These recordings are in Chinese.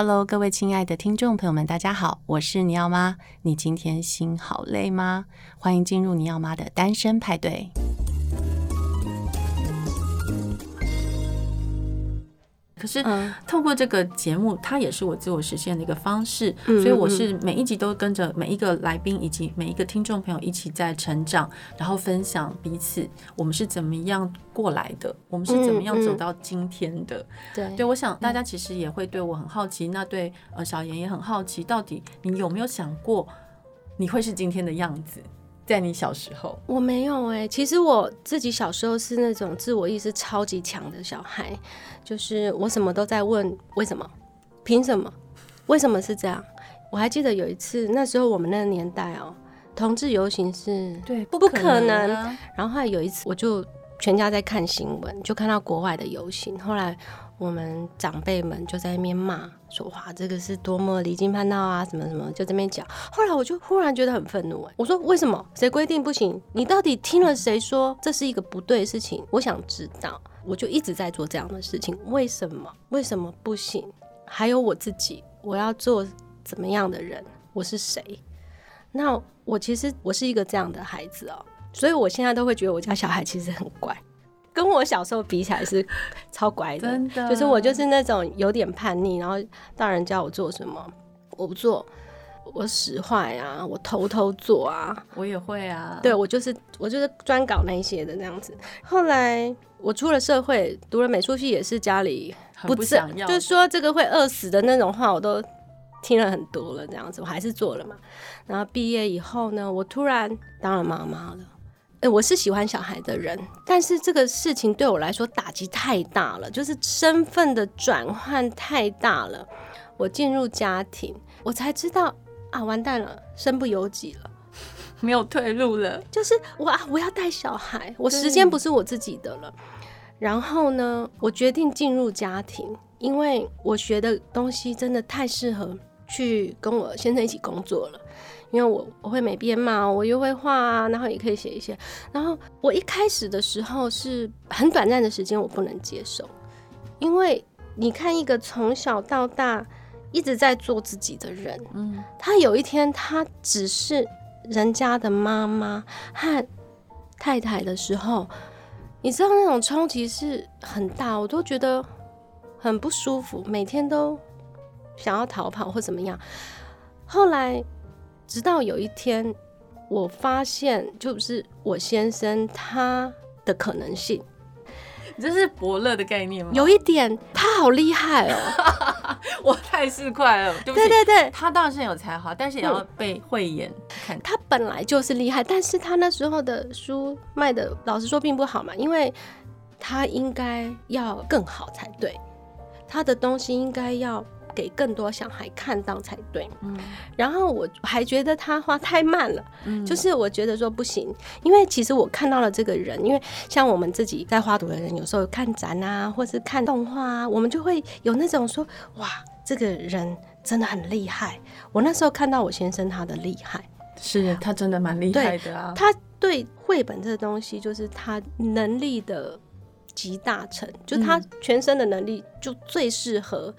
Hello，各位亲爱的听众朋友们，大家好，我是尼奥妈。你今天心好累吗？欢迎进入尼奥妈的单身派对。可是，透过这个节目，它也是我自我实现的一个方式。所以，我是每一集都跟着每一个来宾以及每一个听众朋友一起在成长，然后分享彼此我们是怎么样过来的，我们是怎么样走到今天的。对，对我想大家其实也会对我很好奇，那对呃小妍也很好奇，到底你有没有想过你会是今天的样子？在你小时候，我没有哎、欸。其实我自己小时候是那种自我意识超级强的小孩，就是我什么都在问为什么、凭什么、为什么是这样。我还记得有一次，那时候我们那个年代哦、喔，同志游行是对不可能。然后后来有一次，我就全家在看新闻，就看到国外的游行，后来。我们长辈们就在那边骂说：“哇，这个是多么离经叛道啊，什么什么，就这边讲。”后来我就忽然觉得很愤怒，哎，我说：“为什么？谁规定不行？你到底听了谁说这是一个不对的事情？我想知道。”我就一直在做这样的事情，为什么？为什么不行？还有我自己，我要做怎么样的人？我是谁？那我其实我是一个这样的孩子哦，所以我现在都会觉得我家小孩其实很乖。跟我小时候比起来是超乖的，真的，就是我就是那种有点叛逆，然后大人叫我做什么我不做，我使坏啊，我偷偷做啊，我也会啊，对，我就是我就是专搞那些的那样子。后来我出了社会，读了美术系，也是家里不，不想要，就是说这个会饿死的那种话，我都听了很多了，这样子我还是做了嘛。然后毕业以后呢，我突然当了妈妈了。哎、欸，我是喜欢小孩的人，但是这个事情对我来说打击太大了，就是身份的转换太大了。我进入家庭，我才知道啊，完蛋了，身不由己了，没有退路了。就是我啊，我要带小孩，我时间不是我自己的了。然后呢，我决定进入家庭，因为我学的东西真的太适合去跟我先生一起工作了。因为我我会美编嘛，我又会画啊，然后也可以写一些。然后我一开始的时候是很短暂的时间，我不能接受，因为你看一个从小到大一直在做自己的人，嗯，他有一天他只是人家的妈妈和太太的时候，你知道那种冲击是很大，我都觉得很不舒服，每天都想要逃跑或怎么样。后来。直到有一天，我发现就是我先生他的可能性，你这是伯乐的概念吗？有一点，他好厉害哦，我太市侩了。对对对，他当然是很有才华，但是也要被慧眼看。他本来就是厉害，但是他那时候的书卖的，老实说并不好嘛，因为他应该要更好才对，他的东西应该要。给更多小孩看到才对，嗯，然后我还觉得他画太慢了，嗯，就是我觉得说不行，因为其实我看到了这个人，因为像我们自己在画图的人，有时候看展啊，或是看动画啊，我们就会有那种说，哇，这个人真的很厉害。我那时候看到我先生他的厉害，是他真的蛮厉害的啊，他对绘本这个东西，就是他能力的集大成，就他全身的能力就最适合。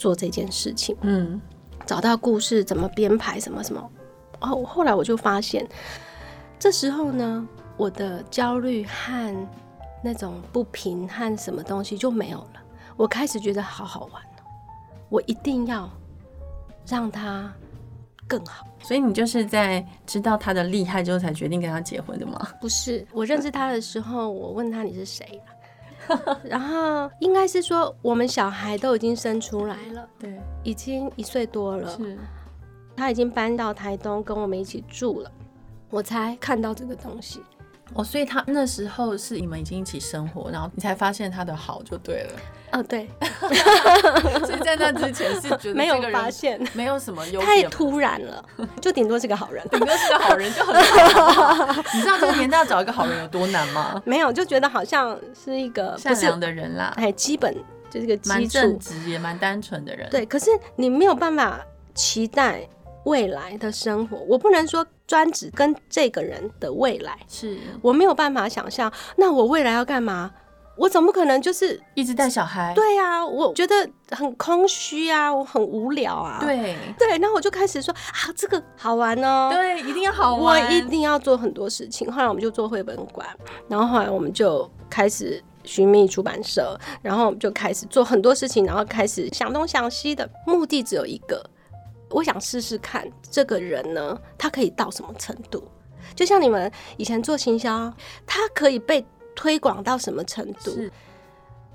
做这件事情，嗯，找到故事怎么编排，什么什么，哦，后来我就发现，这时候呢，我的焦虑和那种不平和什么东西就没有了。我开始觉得好好玩，我一定要让他更好。所以你就是在知道他的厉害之后，才决定跟他结婚的吗？不是，我认识他的时候，我问他，你是谁？然后应该是说，我们小孩都已经生出来了，对，已经一岁多了，是，他已经搬到台东跟我们一起住了，我才看到这个东西。哦，所以他那时候是你们已经一起生活，然后你才发现他的好就对了。哦，对。所以在那之前是觉得没有发现，没有什么优点，太突然了，就顶多是个好人，顶多是个好人就很好。你知道这个年代要找一个好人有多难吗？没有，就觉得好像是一个善良的人啦，哎，基本就是个基础，蛮正直也蛮单纯的人。对，可是你没有办法期待未来的生活，我不能说。专指跟这个人的未来，是我没有办法想象。那我未来要干嘛？我总不可能就是一直带小孩。对啊，我觉得很空虚啊，我很无聊啊。对对，然后我就开始说啊，这个好玩哦。对，一定要好玩，我一定要做很多事情。后来我们就做绘本馆，然后后来我们就开始寻觅出版社，然后我们就开始做很多事情，然后开始想东想西的，目的只有一个，我想试试看这个人呢，他可以到什么程度。就像你们以前做行销，他可以被推广到什么程度？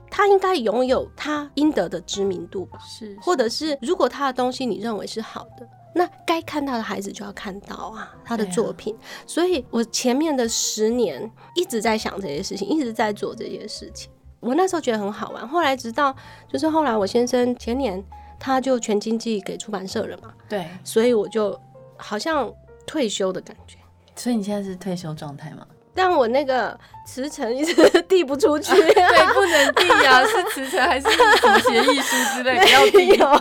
他应该拥有他应得的知名度吧？是，是，或者是如果他的东西你认为是好的，那该看到的孩子就要看到啊，他的作品。啊、所以我前面的十年一直在想这些事情，一直在做这些事情。我那时候觉得很好玩，后来直到就是后来我先生前年他就全经济给出版社了嘛，对，所以我就好像退休的感觉。所以你现在是退休状态吗？但我那个辞呈一直递不出去，啊，对，不能递呀，啊，是辞呈还是什么协议书之类？不要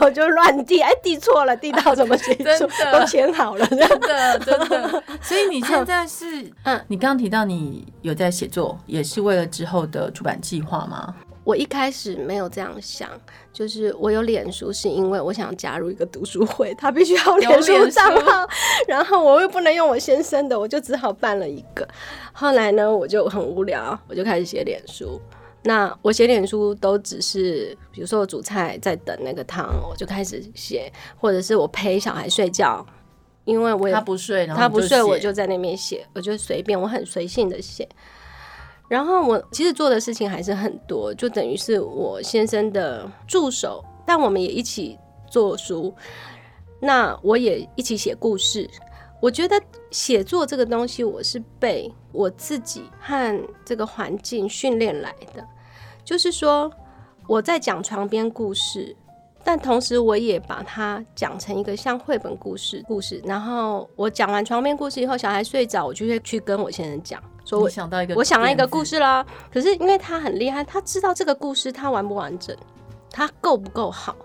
递，就乱递，哎，递错了，递到什么协议书都签好了，真的真的。所以你现在是，嗯，你刚刚提到你有在写作，也是为了之后的出版计划吗？我一开始没有这样想，就是我有脸书，是因为我想加入一个读书会，他必须要脸书账号，然后我又不能用我先生的，我就只好办了一个。后来呢，我就很无聊，我就开始写脸书。那我写脸书都只是，比如说我煮菜在等那个汤，我就开始写，或者是我陪小孩睡觉，因为我也他不睡，他不睡，我就在那边写，我就随便，我很随性的写。然后我其实做的事情还是很多，就等于是我先生的助手，但我们也一起做书，那我也一起写故事。我觉得写作这个东西，我是被我自己和这个环境训练来的。就是说我在讲床边故事，但同时我也把它讲成一个像绘本故事故事。然后我讲完床边故事以后，小孩睡着，我就会去跟我先生讲。说我想到一个，我想到一个故事啦。可是因为他很厉害，他知道这个故事他完不完整，他够不够好，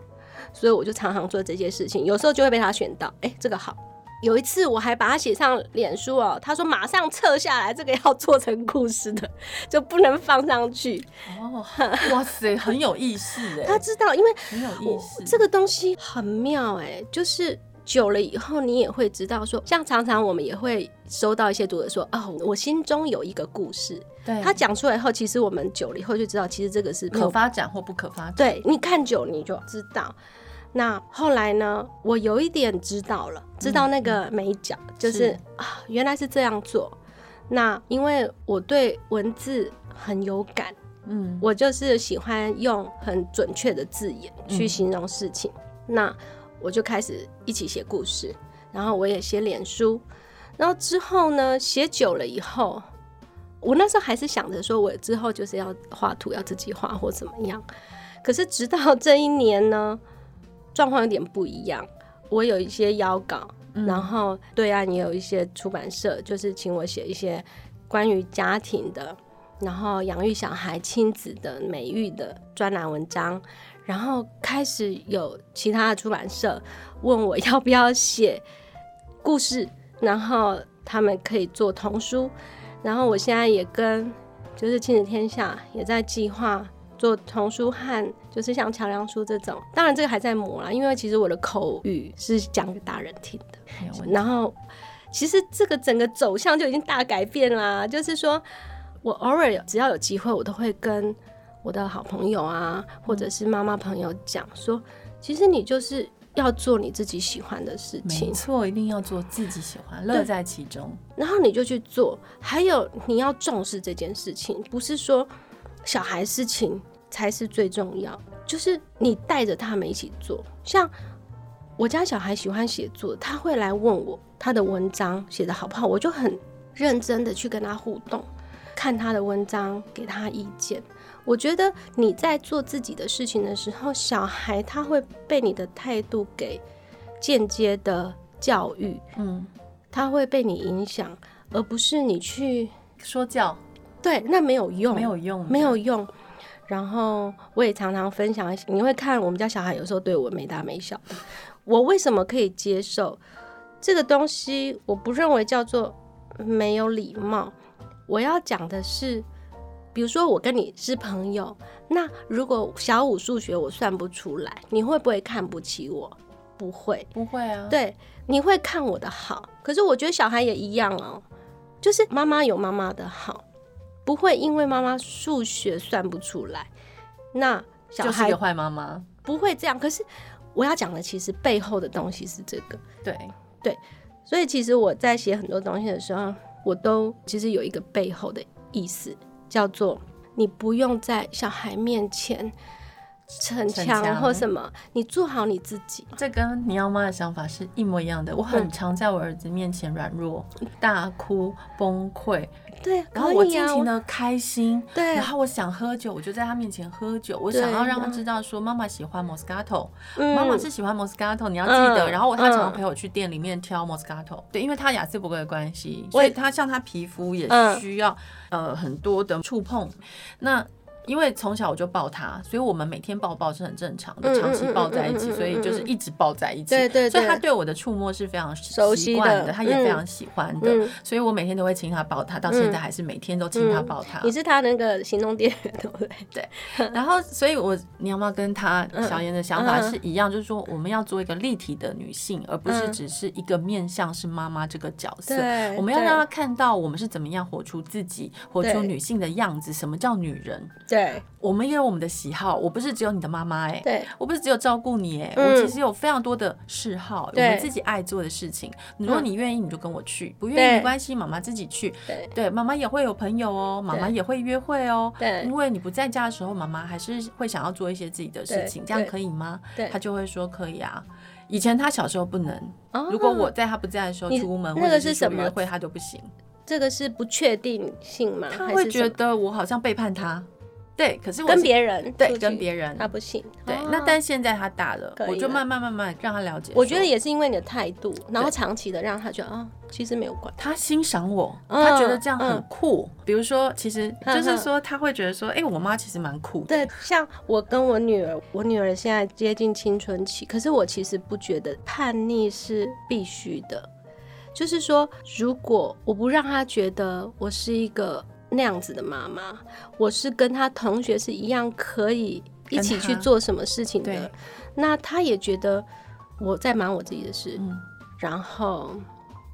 所以我就常常做这些事情。有时候就会被他选到，哎、欸，这个好。有一次我还把它写上脸书哦，他说马上撤下来，这个要做成故事的，就不能放上去。哦，哇塞，很有意思哎。他知道，因为很有意思，这个东西很妙哎，就是。久了以后，你也会知道说，像常常我们也会收到一些读者说，哦，我心中有一个故事。对，他讲出来以后，其实我们久了以后就知道，其实这个是可发展或不可发展。对，你看久你就知道。那后来呢，我有一点知道了，知道那个美角，嗯、就是，是啊，原来是这样做。那因为我对文字很有感，嗯，我就是喜欢用很准确的字眼去形容事情。嗯、那我就开始一起写故事，然后我也写脸书，然后之后呢，写久了以后，我那时候还是想着说，我之后就是要画图，要自己画或怎么样。可是直到这一年呢，状况有点不一样。我有一些邀稿，嗯、然后对岸也有一些出版社，就是请我写一些关于家庭的，然后养育小孩、亲子的、美育的专栏文章。然后开始有其他的出版社问我要不要写故事，然后他们可以做童书，然后我现在也跟就是亲子天下也在计划做童书和就是像桥梁书这种，当然这个还在磨啦，因为其实我的口语是讲给大人听的，然后其实这个整个走向就已经大改变啦，就是说我偶尔只要有机会，我都会跟。我的好朋友啊，或者是妈妈朋友讲说，其实你就是要做你自己喜欢的事情，没错，一定要做自己喜欢，乐在其中。然后你就去做，还有你要重视这件事情，不是说小孩事情才是最重要，就是你带着他们一起做。像我家小孩喜欢写作，他会来问我他的文章写得好不好，我就很认真的去跟他互动，看他的文章，给他意见。我觉得你在做自己的事情的时候，小孩他会被你的态度给间接的教育，嗯，他会被你影响，而不是你去说教。对，那没有用，没有用，没有用。然后我也常常分享，你会看我们家小孩有时候对我没大没小的，我为什么可以接受这个东西？我不认为叫做没有礼貌。我要讲的是。比如说我跟你是朋友，那如果小五数学我算不出来，你会不会看不起我？不会，不会啊。对，你会看我的好。可是我觉得小孩也一样哦，就是妈妈有妈妈的好，不会因为妈妈数学算不出来，那小孩就是个坏妈妈，不会这样。可是我要讲的其实背后的东西是这个，对对。所以其实我在写很多东西的时候，我都其实有一个背后的意思。叫做你不用在小孩面前逞强或什么，你做好你自己。这跟你要妈的想法是一模一样的。我很常在我儿子面前软弱、大哭、崩溃。对，然后我尽情的开心。对，然后我想喝酒，我就在他面前喝酒。我想要让他知道说，妈妈喜欢 Moscato，妈妈是喜欢 Moscato，你要记得。然后我他常常陪我去店里面挑 Moscato。对，因为他雅斯伯格的关系，所以他像他皮肤也需要呃很多的触碰。那因为从小我就抱他，所以我们每天抱抱是很正常的，长期抱在一起，所以就是一直抱在一起。对对，所以他对我的触摸是非常习惯的，他也非常喜欢的，所以我每天都会亲他抱他，到现在还是每天都亲他抱他。你是他那个行动电源，对不对？对。然后，所以我你要不要跟他小妍的想法是一样，就是说我们要做一个立体的女性，而不是只是一个面向是妈妈这个角色。我们要让他看到我们是怎么样活出自己，活出女性的样子。什么叫女人？对，我们也有我们的喜好，我不是只有你的妈妈哎，对，我不是只有照顾你哎，我其实有非常多的嗜好，我们自己爱做的事情。如果你愿意，你就跟我去；不愿意没关系，妈妈自己去。对，对，妈妈也会有朋友哦，妈妈也会约会哦。对，因为你不在家的时候，妈妈还是会想要做一些自己的事情，这样可以吗？对，他就会说可以啊。以前他小时候不能，如果我在他不在的时候出门或者是什么约会，他就不行。这个是不确定性吗？他会觉得我好像背叛他。对，可是我跟别人对跟别人他不行。对，那但现在他大了，我就慢慢慢慢让他了解。我觉得也是因为你的态度，然后长期的让他觉得啊，其实没有关系。他欣赏我，他觉得这样很酷。比如说，其实 就是说他会觉得说，哎，我妈其实蛮酷的。对，像我跟我女儿，我女儿现在接近青春期，可是我其实不觉得叛逆是必须的。就是说，如果我不让他觉得我是一个。那样子的妈妈，我是跟他同学是一样，可以一起去做什么事情的。那他也觉得我在忙我自己的事。嗯、然后，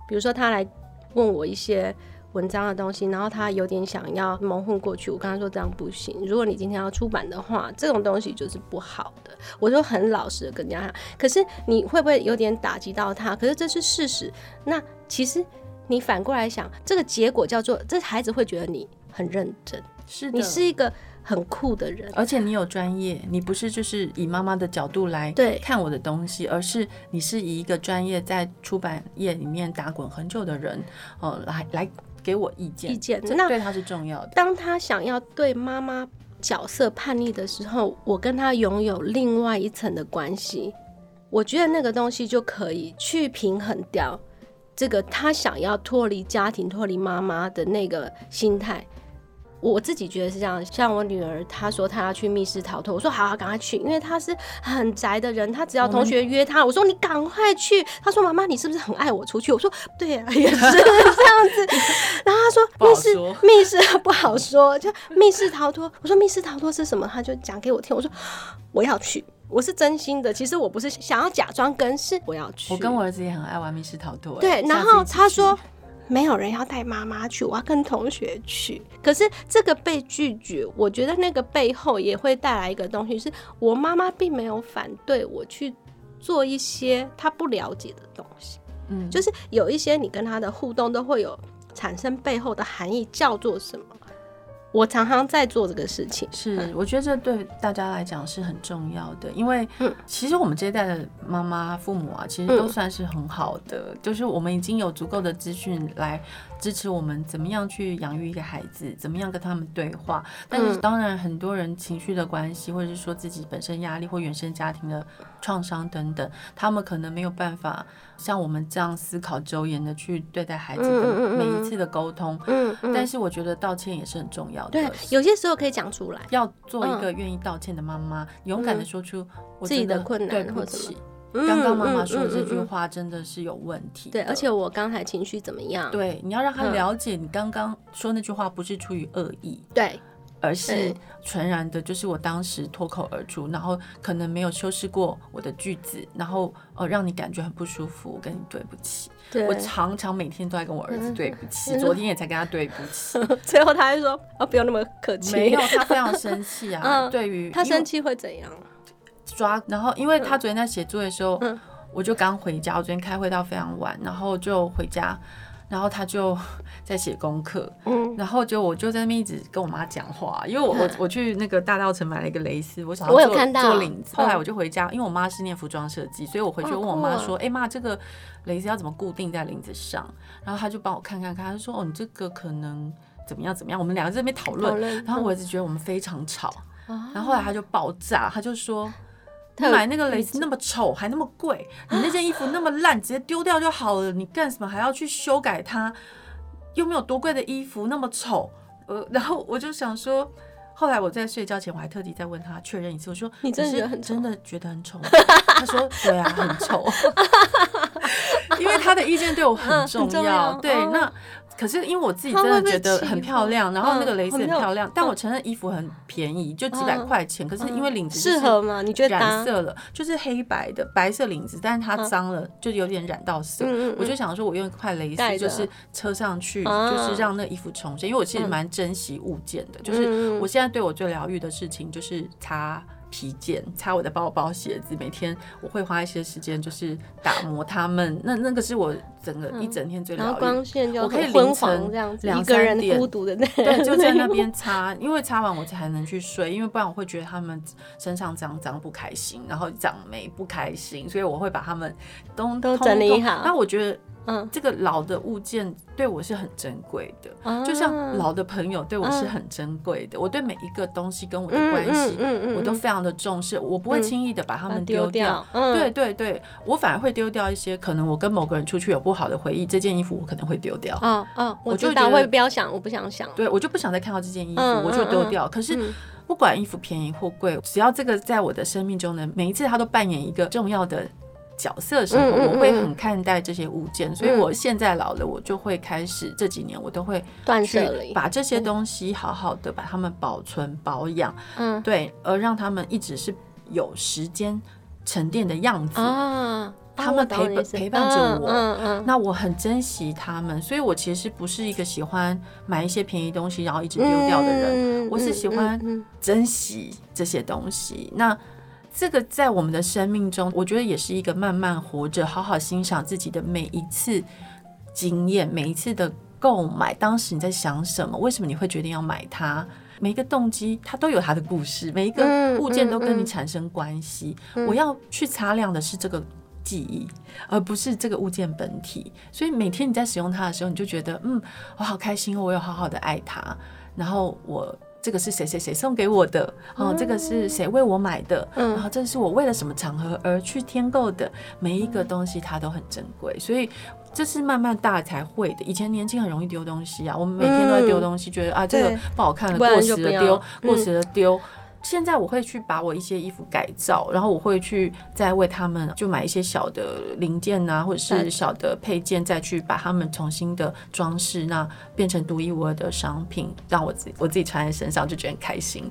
比如说他来问我一些文章的东西，然后他有点想要蒙混过去。我跟他说这样不行。如果你今天要出版的话，这种东西就是不好的。我就很老实的跟人家讲。可是你会不会有点打击到他？可是这是事实。那其实。你反过来想，这个结果叫做，这孩子会觉得你很认真，是的，你是一个很酷的人，而且你有专业，你不是就是以妈妈的角度来看我的东西，而是你是以一个专业在出版业里面打滚很久的人，哦，来来给我意见，意见，这对他是重要的。当他想要对妈妈角色叛逆的时候，我跟他拥有另外一层的关系，我觉得那个东西就可以去平衡掉。这个他想要脱离家庭、脱离妈妈的那个心态，我自己觉得是这样。像我女儿，她说她要去密室逃脱，我说好好，赶快去，因为她是很宅的人，她只要同学约她，我说你赶快去。她说妈妈，你是不是很爱我出去？我说对啊，也是这样子。然后她说密室密室 不好说，就密室逃脱。我说密室逃脱是什么？她就讲给我听。我说我要去。我是真心的，其实我不是想要假装跟，是我要去。我跟我儿子也很爱玩密室逃脱。对，然后他说没有人要带妈妈去，我要跟同学去。可是这个被拒绝，我觉得那个背后也会带来一个东西，是我妈妈并没有反对我去做一些她不了解的东西。嗯，就是有一些你跟她的互动都会有产生背后的含义，叫做什么？我常常在做这个事情，是我觉得这对大家来讲是很重要的，因为其实我们这一代的妈妈、父母啊，其实都算是很好的，就是我们已经有足够的资讯来支持我们怎么样去养育一个孩子，怎么样跟他们对话。但是当然，很多人情绪的关系，或者是说自己本身压力或原生家庭的创伤等等，他们可能没有办法像我们这样思考周延的去对待孩子的每一次的沟通。嗯，但是我觉得道歉也是很重要的。对，有些时候可以讲出来。要做一个愿意道歉的妈妈，勇敢的说出自己的困难。对不起，刚刚妈妈说的这句话真的是有问题。对，而且我刚才情绪怎么样？对，你要让他了解，你刚刚说那句话不是出于恶意。对，而是纯然的，就是我当时脱口而出，然后可能没有修饰过我的句子，然后呃让你感觉很不舒服，我跟你对不起。对，我常常每天都在跟我儿子对不起，嗯、昨天也才跟他对不起。最后他还说：“啊，不要那么客气。”没有，他非常生气啊。嗯、对于他生气会怎样？抓，然后因为他昨天在写作业的时候，嗯、我就刚回家，我昨天开会到非常晚，然后就回家。然后他就 在写功课，嗯，然后就我就在那边一直跟我妈讲话，因为我我我去那个大道城买了一个蕾丝，我想要做做领子。后来我就回家，因为我妈是念服装设计，所以我回去问我妈说：“哎妈，这个蕾丝要怎么固定在领子上？”然后他就帮我看看看，他说：“哦，你这个可能怎么样怎么样。”我们两个在那边讨论，然后我一直觉得我们非常吵，然后后来他就爆炸，他就说。他买那个蕾丝那么丑，还那么贵，你那件衣服那么烂，直接丢掉就好了，你干什么还要去修改它？又没有多贵的衣服，那么丑。呃，然后我就想说，后来我在睡觉前，我还特地再问他确认一次，我说你真的觉得很真的觉得很丑？他说对啊，很丑。因为他的意见对我很重要，对那。可是因为我自己真的觉得很漂亮，然后那个蕾丝很漂亮，但我承认衣服很便宜，就几百块钱。可是因为领子适合吗？你觉得染色了，就是黑白的白色领子，但是它脏了，就有点染到色。我就想说，我用一块蕾丝，就是车上去，就是让那衣服重生。因为我其实蛮珍惜物件的，就是我现在对我最疗愈的事情就是擦。皮件擦我的包包、鞋子，每天我会花一些时间，就是打磨它们。那那个是我整个一整天最疗愈。然后光线就我可以凌晨两三点，一个人孤独的那对，就在那边 擦，因为擦完我才能去睡，因为不然我会觉得他们身上脏脏不开心，然后长霉不开心，所以我会把他们都都整理好。那我觉得。嗯，这个老的物件对我是很珍贵的，啊、就像老的朋友对我是很珍贵的。啊、我对每一个东西跟我的关系，嗯嗯嗯、我都非常的重视，我不会轻易的把它们丢掉。嗯、对对对，我反而会丢掉一些可能我跟某个人出去有不好的回忆，这件衣服我可能会丢掉。嗯嗯，我就会不要想，我不想想。对，我就不想再看到这件衣服，嗯、我就丢掉。可是不管衣服便宜或贵，只要这个在我的生命中呢，每一次它都扮演一个重要的。角色的时候，我会很看待这些物件，所以我现在老了，我就会开始这几年我都会断舍离，把这些东西好好的把它们保存保养，嗯，对，而让他们一直是有时间沉淀的样子啊，他们陪伴陪伴着我，嗯嗯，那我很珍惜他们，所以我其实不是一个喜欢买一些便宜东西然后一直丢掉的人，我是喜欢珍惜这些东西，那。这个在我们的生命中，我觉得也是一个慢慢活着，好好欣赏自己的每一次经验，每一次的购买。当时你在想什么？为什么你会决定要买它？每一个动机，它都有它的故事。每一个物件都跟你产生关系。我要去擦亮的是这个记忆，而不是这个物件本体。所以每天你在使用它的时候，你就觉得，嗯，我好开心哦，我有好好的爱它。然后我。这个是谁谁谁送给我的？哦，这个是谁为我买的？嗯，然后这是我为了什么场合而去添购的？每一个东西它都很珍贵，所以这是慢慢大才会的。以前年轻很容易丢东西啊，我们每天都在丢东西，觉得啊这个不好看了，过时了丢，过时了丢。现在我会去把我一些衣服改造，然后我会去再为他们就买一些小的零件啊，或者是小的配件，再去把它们重新的装饰，那变成独一无二的商品，让我自己我自己穿在身上就觉得很开心。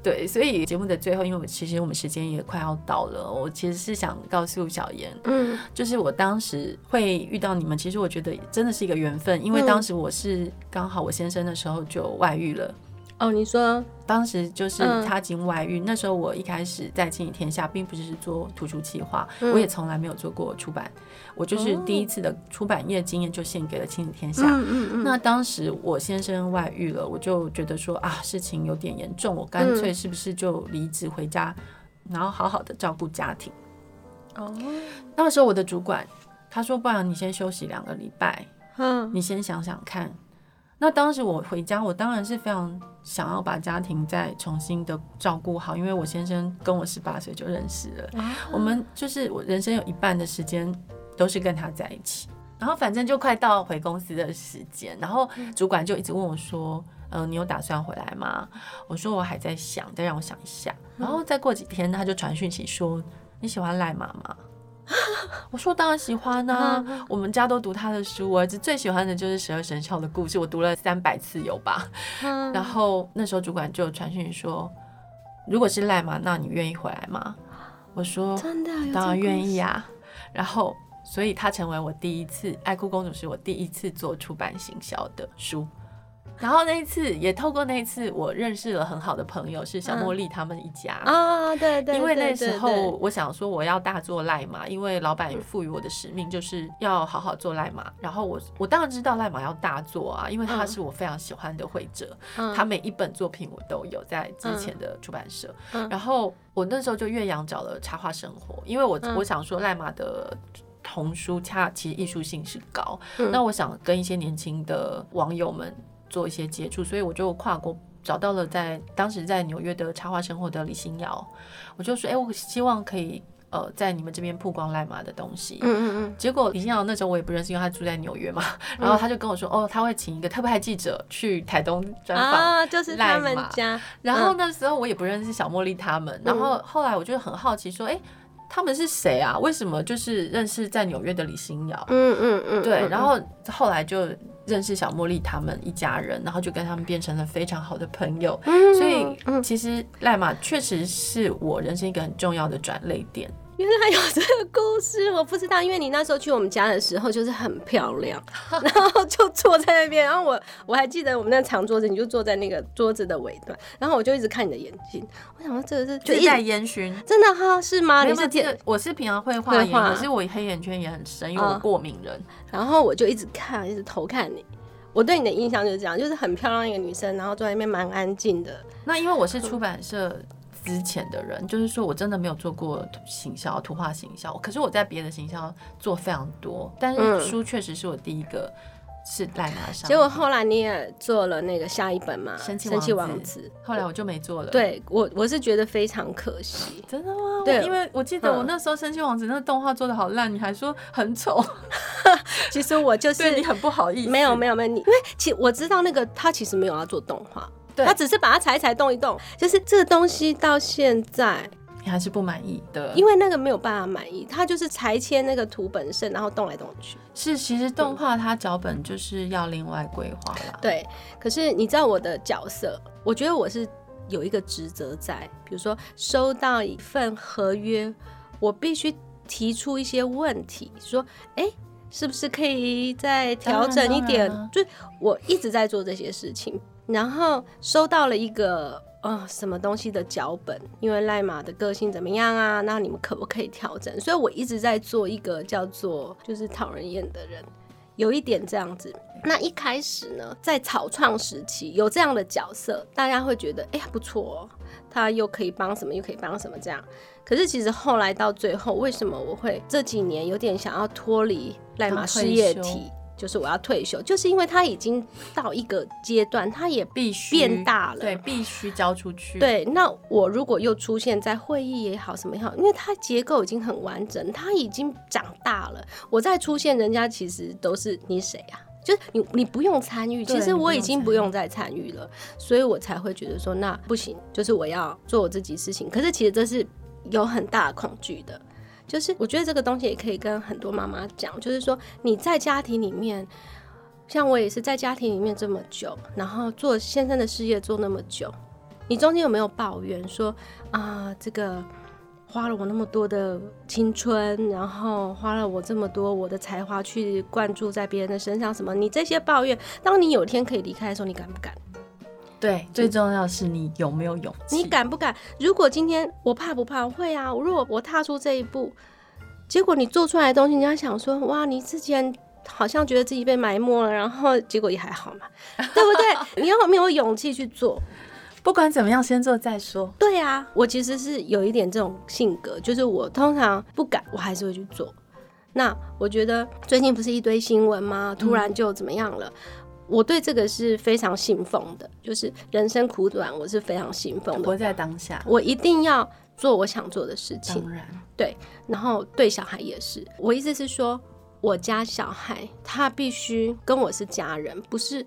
对，所以节目的最后，因为我其实我们时间也快要到了，我其实是想告诉小妍，嗯，就是我当时会遇到你们，其实我觉得真的是一个缘分，因为当时我是刚好我先生的时候就外遇了。哦，你说当时就是他经外遇，嗯、那时候我一开始在亲子天下，并不是做图书企划，嗯、我也从来没有做过出版，我就是第一次的出版业经验就献给了亲子天下。嗯嗯嗯、那当时我先生外遇了，我就觉得说啊，事情有点严重，我干脆是不是就离职回家，然后好好的照顾家庭。哦，那个时候我的主管他说，不然你先休息两个礼拜，嗯，你先想想看。那当时我回家，我当然是非常想要把家庭再重新的照顾好，因为我先生跟我十八岁就认识了，我们就是我人生有一半的时间都是跟他在一起，然后反正就快到回公司的时间，然后主管就一直问我说：“嗯，你有打算回来吗？”我说：“我还在想，再让我想一下。”然后再过几天，他就传讯息说：“你喜欢赖妈妈？” 我说当然喜欢啊，我们家都读他的书，我儿子最喜欢的就是十二生肖的故事，我读了三百次有吧。然后那时候主管就传讯说，如果是赖嘛，那你愿意回来吗？我说真的，当然愿意啊。然后，所以他成为我第一次爱哭公主，是我第一次做出版行销的书。然后那一次也透过那一次，我认识了很好的朋友，是小茉莉他们一家。啊，对对，因为那时候我想说我要大做赖玛，因为老板赋予我的使命就是要好好做赖玛。然后我我当然知道赖马要大做啊，因为他是我非常喜欢的绘者，他每一本作品我都有在之前的出版社。然后我那时候就岳阳找了插画生活，因为我我想说赖马的童书它其实艺术性是高，那我想跟一些年轻的网友们。做一些接触，所以我就跨国找到了在当时在纽约的插画生活的李欣瑶，我就说，哎、欸，我希望可以呃在你们这边曝光赖马的东西。嗯嗯嗯。结果李欣瑶那时候我也不认识，因为他住在纽约嘛，然后他就跟我说，哦，他会请一个特派记者去台东专访，啊，就是他们家。然后那时候我也不认识小茉莉他们，然后后来我就很好奇说，哎、欸，他们是谁啊？为什么就是认识在纽约的李欣瑶？嗯嗯嗯。对，然后后来就。认识小茉莉他们一家人，然后就跟他们变成了非常好的朋友。嗯、所以其实赖马确实是我人生一个很重要的转泪点。原来有这个故事，我不知道。因为你那时候去我们家的时候，就是很漂亮，然后就坐在那边。然后我我还记得我们那长桌子，你就坐在那个桌子的尾端，然后我就一直看你的眼睛。我想说这个是就在烟熏，真的哈？是吗？你是这我是平常会画眼，可是我黑眼圈也很深，因为我过敏人。然后我就一直看，一直偷看你。我对你的印象就是这样，就是很漂亮一个女生，然后坐在那边蛮安静的。那因为我是出版社之前的人，就是说我真的没有做过行销、图画行销，可是我在别的行销做非常多，但是书确实是我第一个。是来拿上，结果后来你也做了那个下一本嘛，《生气王子》子，后来我就没做了。对我，我是觉得非常可惜。真的吗？对，因为我记得我那时候《生气王子》那个动画做的好烂，你还说很丑。其实我就是对你很不好意思。没有没有没有，你因为其我知道那个他其实没有要做动画，他只是把它裁裁动一动，就是这个东西到现在。你还是不满意的，因为那个没有办法满意，他就是裁切那个图本身，然后动来动去。是，其实动画它脚本就是要另外规划啦。对，可是你知道我的角色，我觉得我是有一个职责在，比如说收到一份合约，我必须提出一些问题，说，哎，是不是可以再调整一点？就我一直在做这些事情，然后收到了一个。哦，什么东西的脚本？因为赖马的个性怎么样啊？那你们可不可以调整？所以我一直在做一个叫做就是讨人厌的人，有一点这样子。那一开始呢，在草创时期有这样的角色，大家会觉得哎呀不错哦，他又可以帮什么，又可以帮什么这样。可是其实后来到最后，为什么我会这几年有点想要脱离赖马事业体？就是我要退休，就是因为他已经到一个阶段，他也必须变大了，对，必须交出去。对，那我如果又出现在会议也好，什么也好，因为他结构已经很完整，他已经长大了，我再出现，人家其实都是你谁啊？就是你，你不用参与，其实我已经不用再参与了，所以我才会觉得说，那不行，就是我要做我自己事情。可是其实这是有很大的恐惧的。就是我觉得这个东西也可以跟很多妈妈讲，就是说你在家庭里面，像我也是在家庭里面这么久，然后做先生的事业做那么久，你中间有没有抱怨说啊，这个花了我那么多的青春，然后花了我这么多我的才华去灌注在别人的身上？什么？你这些抱怨，当你有一天可以离开的时候，你敢不敢？对，最重要是你有没有勇气？你敢不敢？如果今天我怕不怕？会啊！如果我踏出这一步，结果你做出来的东西，你要想说：哇，你之前好像觉得自己被埋没了，然后结果也还好嘛，对不对？你要没有勇气去做，不管怎么样，先做再说。对啊，我其实是有一点这种性格，就是我通常不敢，我还是会去做。那我觉得最近不是一堆新闻吗？突然就怎么样了？嗯我对这个是非常信奉的，就是人生苦短，我是非常信奉的。活在当下，我一定要做我想做的事情。当然，对。然后对小孩也是，我意思是说，我家小孩他必须跟我是家人，不是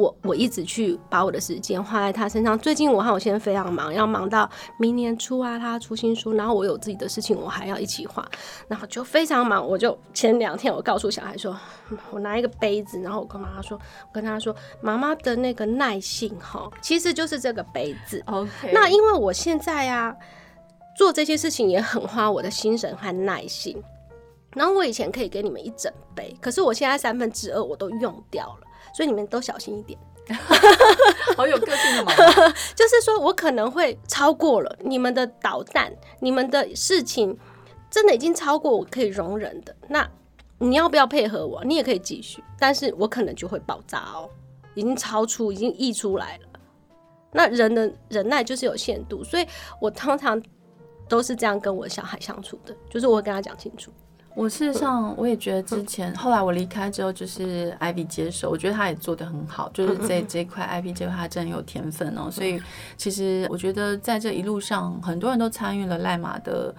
我我一直去把我的时间花在他身上。最近我和我先生非常忙，要忙到明年初啊，他出新书，然后我有自己的事情，我还要一起画，然后就非常忙。我就前两天我告诉小孩说，我拿一个杯子，然后我跟妈妈说，我跟他说，妈妈的那个耐性哈，其实就是这个杯子。OK，那因为我现在啊做这些事情也很花我的心神和耐心。然后我以前可以给你们一整杯，可是我现在三分之二我都用掉了，所以你们都小心一点。好有个性的妈妈，就是说我可能会超过了你们的导弹，你们的事情真的已经超过我可以容忍的。那你要不要配合我？你也可以继续，但是我可能就会爆炸哦，已经超出，已经溢出来了。那人的忍耐就是有限度，所以我通常都是这样跟我小孩相处的，就是我会跟他讲清楚。我事实上我也觉得之前后来我离开之后，就是 Ivy 接手，我觉得他也做得很好，就是在这块 Ivy 这块他真的有天分哦。所以其实我觉得在这一路上，很多人都参与了赖马的。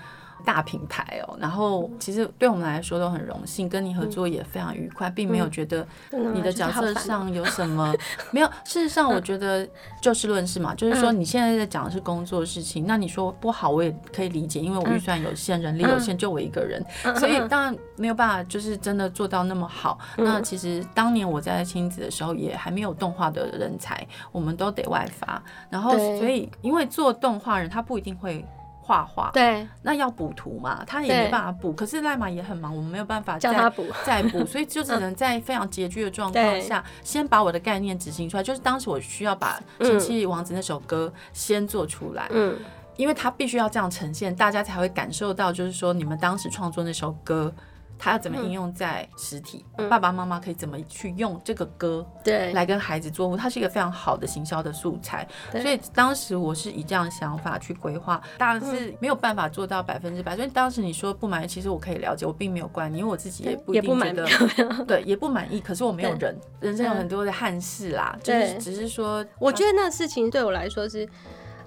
大品牌哦，然后其实对我们来说都很荣幸，跟你合作也非常愉快，并没有觉得你的角色上有什么 没有。事实上，我觉得就事论事嘛，就是说你现在在讲的是工作事情，那你说不好我也可以理解，因为我预算有限，人力有限，就我一个人，所以当然没有办法，就是真的做到那么好。那其实当年我在亲子的时候，也还没有动画的人才，我们都得外发，然后所以因为做动画人他不一定会。画画对，那要补图嘛，他也没办法补。可是赖马也很忙，我们没有办法再补 再补，所以就只能在非常拮据的状况下，先把我的概念执行出来。就是当时我需要把《亲戚王子》那首歌先做出来，嗯，因为他必须要这样呈现，大家才会感受到，就是说你们当时创作那首歌。他要怎么应用在实体？嗯、爸爸妈妈可以怎么去用这个歌，对，来跟孩子做？它是一个非常好的行销的素材。所以当时我是以这样的想法去规划，当然是没有办法做到百分之百。所以当时你说不满意，其实我可以了解，我并没有怪你，因为我自己也不一定觉得，对，也不满意。可是我没有人，人生有很多的憾事啦，就是只是说，我觉得那事情对我来说是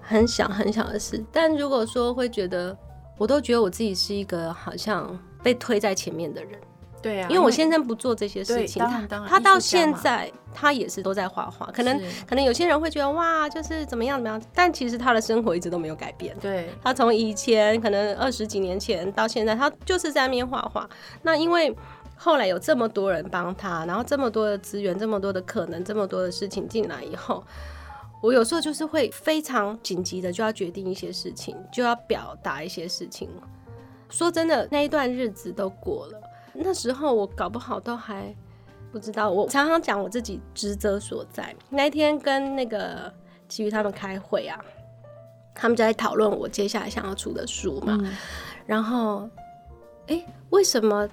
很小很小的事。但如果说会觉得，我都觉得我自己是一个好像。被推在前面的人，对啊，因为我先生不做这些事情，他他到现在他也是都在画画。可能可能有些人会觉得哇，就是怎么样怎么样，但其实他的生活一直都没有改变。对，他从以前可能二十几年前到现在，他就是在那边画画。那因为后来有这么多人帮他，然后这么多的资源，这么多的可能，这么多的事情进来以后，我有时候就是会非常紧急的就要决定一些事情，就要表达一些事情。说真的，那一段日子都过了。那时候我搞不好都还不知道。我常常讲我自己职责所在。那一天跟那个其余他们开会啊，他们就在讨论我接下来想要出的书嘛。嗯、然后，哎、欸，为什么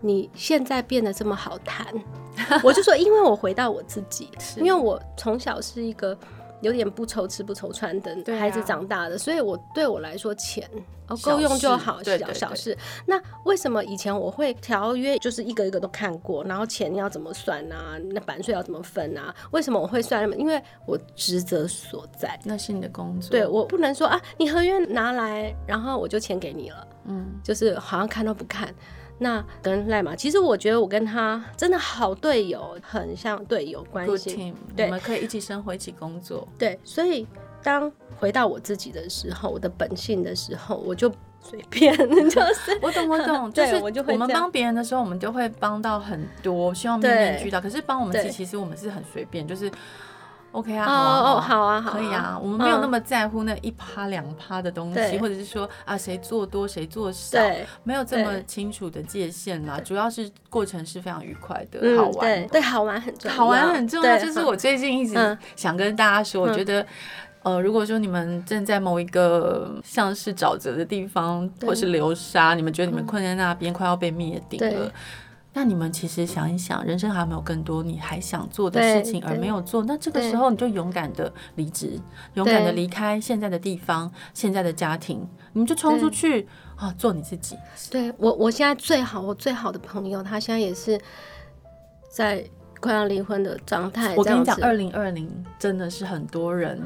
你现在变得这么好谈？我就说，因为我回到我自己，因为我从小是一个。有点不愁吃不愁穿的孩子长大的，啊、所以我对我来说钱哦够用就好，小小事。小事。那为什么以前我会条约就是一个一个都看过，然后钱要怎么算啊？那版税要怎么分啊？为什么我会算那么？因为我职责所在，那是你的工作。对，我不能说啊，你合约拿来，然后我就钱给你了。嗯，就是好像看都不看。那跟赖马，其实我觉得我跟他真的好队友，很像队友关系。对，我们可以一起生活，一起工作。对，所以当回到我自己的时候，我的本性的时候，我就随便，就是我懂，我懂，就是我就会我们帮别人的时候，我们就会帮到很多，希望面面俱到。可是帮我们自己，其实我们是很随便，就是。OK 啊，好啊，哦，好啊，可以啊，我们没有那么在乎那一趴两趴的东西，或者是说啊，谁做多谁做少，没有这么清楚的界限啦。主要是过程是非常愉快的，好玩，对，好玩很重要，好玩很重要。就是我最近一直想跟大家说，我觉得，呃，如果说你们正在某一个像是沼泽的地方，或是流沙，你们觉得你们困在那边，快要被灭顶了。那你们其实想一想，人生还有没有更多你还想做的事情而没有做？那这个时候你就勇敢的离职，勇敢的离开现在的地方、现在的家庭，你们就冲出去啊，做你自己。对我，我现在最好，我最好的朋友，他现在也是在快要离婚的状态。我跟你讲，二零二零真的是很多人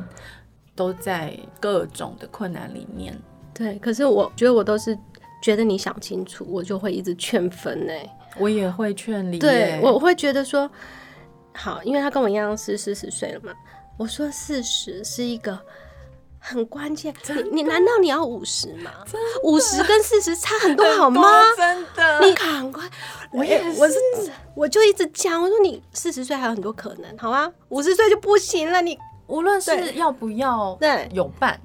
都在各种的困难里面。对，可是我觉得我都是觉得你想清楚，我就会一直劝分呢。我也会劝离，对，我会觉得说，好，因为他跟我一样是四十岁了嘛。我说四十是一个很关键，你你难道你要五十吗？五十跟四十差很多好吗？真的，你赶快，我也我是我就一直讲，我说你四十岁还有很多可能，好吗？五十岁就不行了，你无论是要不要对有伴。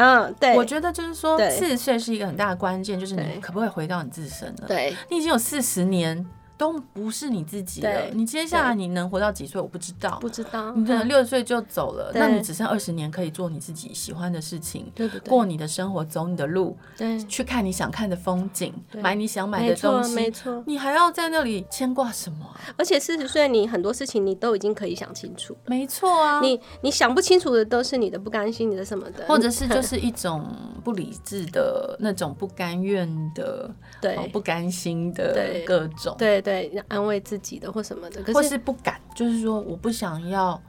嗯，对，我觉得就是说，四十岁是一个很大的关键，就是你可不可以回到你自身了？对，你已经有四十年。都不是你自己了。你接下来你能活到几岁？我不知道，不知道。你可能六十岁就走了，那你只剩二十年可以做你自己喜欢的事情，对对过你的生活，走你的路，对，去看你想看的风景，买你想买的东西，没错。你还要在那里牵挂什么？而且四十岁，你很多事情你都已经可以想清楚。没错啊，你你想不清楚的都是你的不甘心，你的什么的，或者是就是一种不理智的那种不甘愿的，对，不甘心的各种，对对。对，安慰自己的或什么的，可是或是不敢，就是说我不想要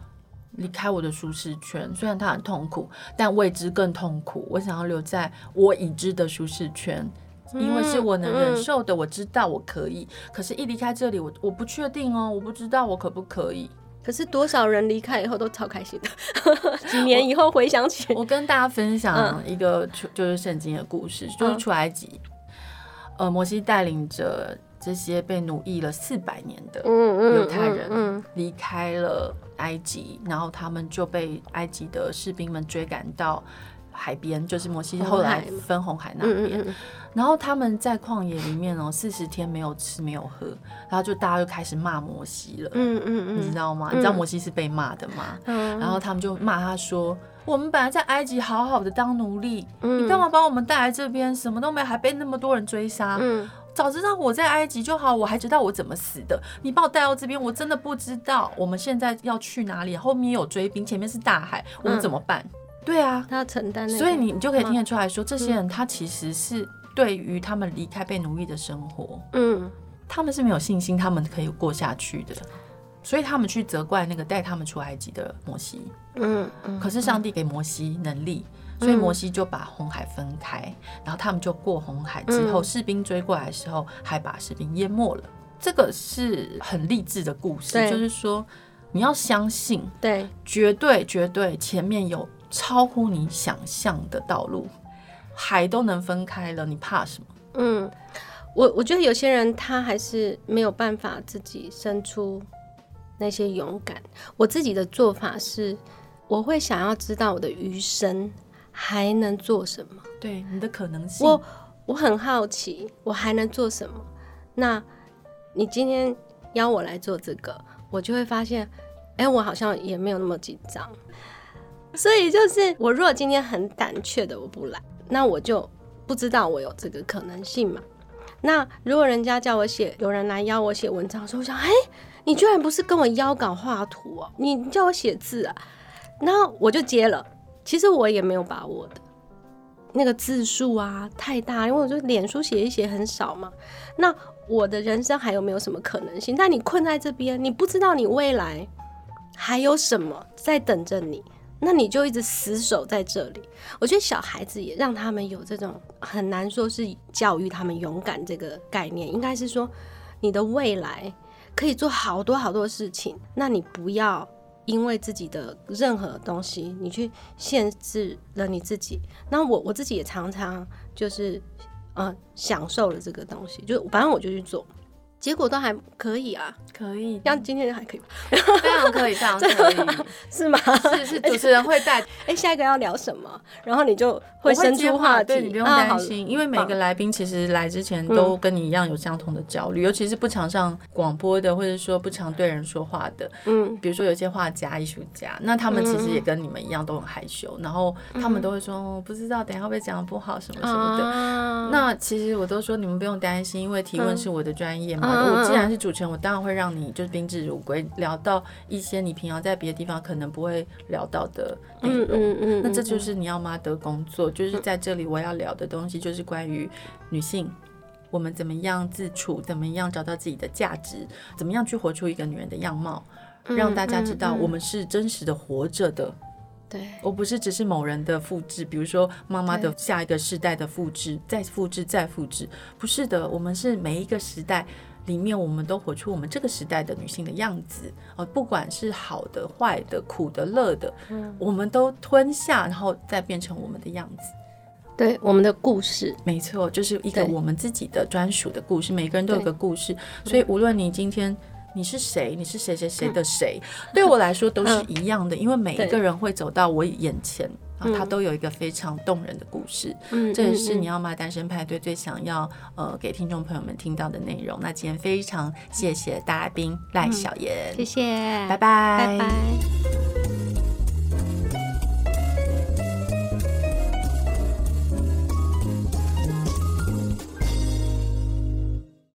离开我的舒适圈，虽然它很痛苦，但未知更痛苦。我想要留在我已知的舒适圈，嗯、因为是我能忍受的，嗯、我知道我可以。可是，一离开这里，我我不确定哦，我不知道我可不可以。可是多少人离开以后都超开心的，几 年以后回想起，我跟大家分享一个就是圣经的故事，嗯、就是出埃及，呃，摩西带领着。这些被奴役了四百年的犹太人离开了埃及，然后他们就被埃及的士兵们追赶到海边，就是摩西后来分红海那边。然后他们在旷野里面哦，四十天没有吃没有喝，然后就大家就开始骂摩西了。嗯嗯嗯，你知道吗？你知道摩西是被骂的吗？然后他们就骂他说：“我们本来在埃及好好的当奴隶，你干嘛把我们带来这边？什么都没，还被那么多人追杀。”早知道我在埃及就好，我还知道我怎么死的。你把我带到这边，我真的不知道我们现在要去哪里。后面有追兵，前面是大海，我们怎么办？嗯、对啊，他要承担。所以你你就可以听得出来说，这些人他其实是对于他们离开被奴役的生活，嗯，他们是没有信心，他们可以过下去的。所以他们去责怪那个带他们出埃及的摩西，嗯，嗯，可是上帝给摩西能力。所以摩西就把红海分开，然后他们就过红海之后，士兵追过来的时候，还把士兵淹没了。这个是很励志的故事，就是说你要相信，对，绝对绝对前面有超乎你想象的道路，海都能分开了，你怕什么？嗯，我我觉得有些人他还是没有办法自己生出那些勇敢。我自己的做法是，我会想要知道我的余生。还能做什么？对你的可能性，我我很好奇，我还能做什么？那你今天邀我来做这个，我就会发现，哎，我好像也没有那么紧张。所以就是，我如果今天很胆怯的我不来，那我就不知道我有这个可能性嘛。那如果人家叫我写，有人来邀我写文章，的时候我想，哎，你居然不是跟我邀稿画图哦，你叫我写字啊，那我就接了。其实我也没有把握的，那个字数啊太大，因为我就脸书写一写很少嘛。那我的人生还有没有什么可能性？但你困在这边，你不知道你未来还有什么在等着你，那你就一直死守在这里。我觉得小孩子也让他们有这种很难说是教育他们勇敢这个概念，应该是说你的未来可以做好多好多事情，那你不要。因为自己的任何东西，你去限制了你自己。那我我自己也常常就是，呃，享受了这个东西，就反正我就去做。结果都还可以啊，可以，像今天还可以，非常可以，非常可以，是吗？是是，主持人会带。哎，下一个要聊什么？然后你就会生出话题，对，你不用担心，因为每个来宾其实来之前都跟你一样有相同的焦虑，尤其是不常上广播的，或者说不常对人说话的，嗯，比如说有些画家、艺术家，那他们其实也跟你们一样都很害羞，然后他们都会说不知道等下会不会讲的不好什么什么的。那其实我都说你们不用担心，因为提问是我的专业嘛。我既然是主持人，我当然会让你就是宾至如归，聊到一些你平常在别的地方可能不会聊到的内容。嗯嗯嗯。那这就是你要妈的工作，就是在这里我要聊的东西，就是关于女性，我们怎么样自处，怎么样找到自己的价值，怎么样去活出一个女人的样貌，让大家知道我们是真实的活着的。对，我不是只是某人的复制，比如说妈妈的下一个世代的复制，再复制再复制，不是的，我们是每一个时代里面，我们都活出我们这个时代的女性的样子。呃，不管是好的、坏的、苦的、乐的，嗯，我们都吞下，然后再变成我们的样子。对，我们的故事，没错，就是一个我们自己的专属的故事。每个人都有个故事，所以无论你今天你是谁，你是谁谁谁的谁，嗯，对我来说都是一样的，嗯，因为每一个人会走到我眼前。他都有一个非常动人的故事，嗯，这也是你要吗单身派对最想要呃给听众朋友们听到的内容。那今天非常谢谢大来宾赖小妍，谢谢，拜拜，拜拜。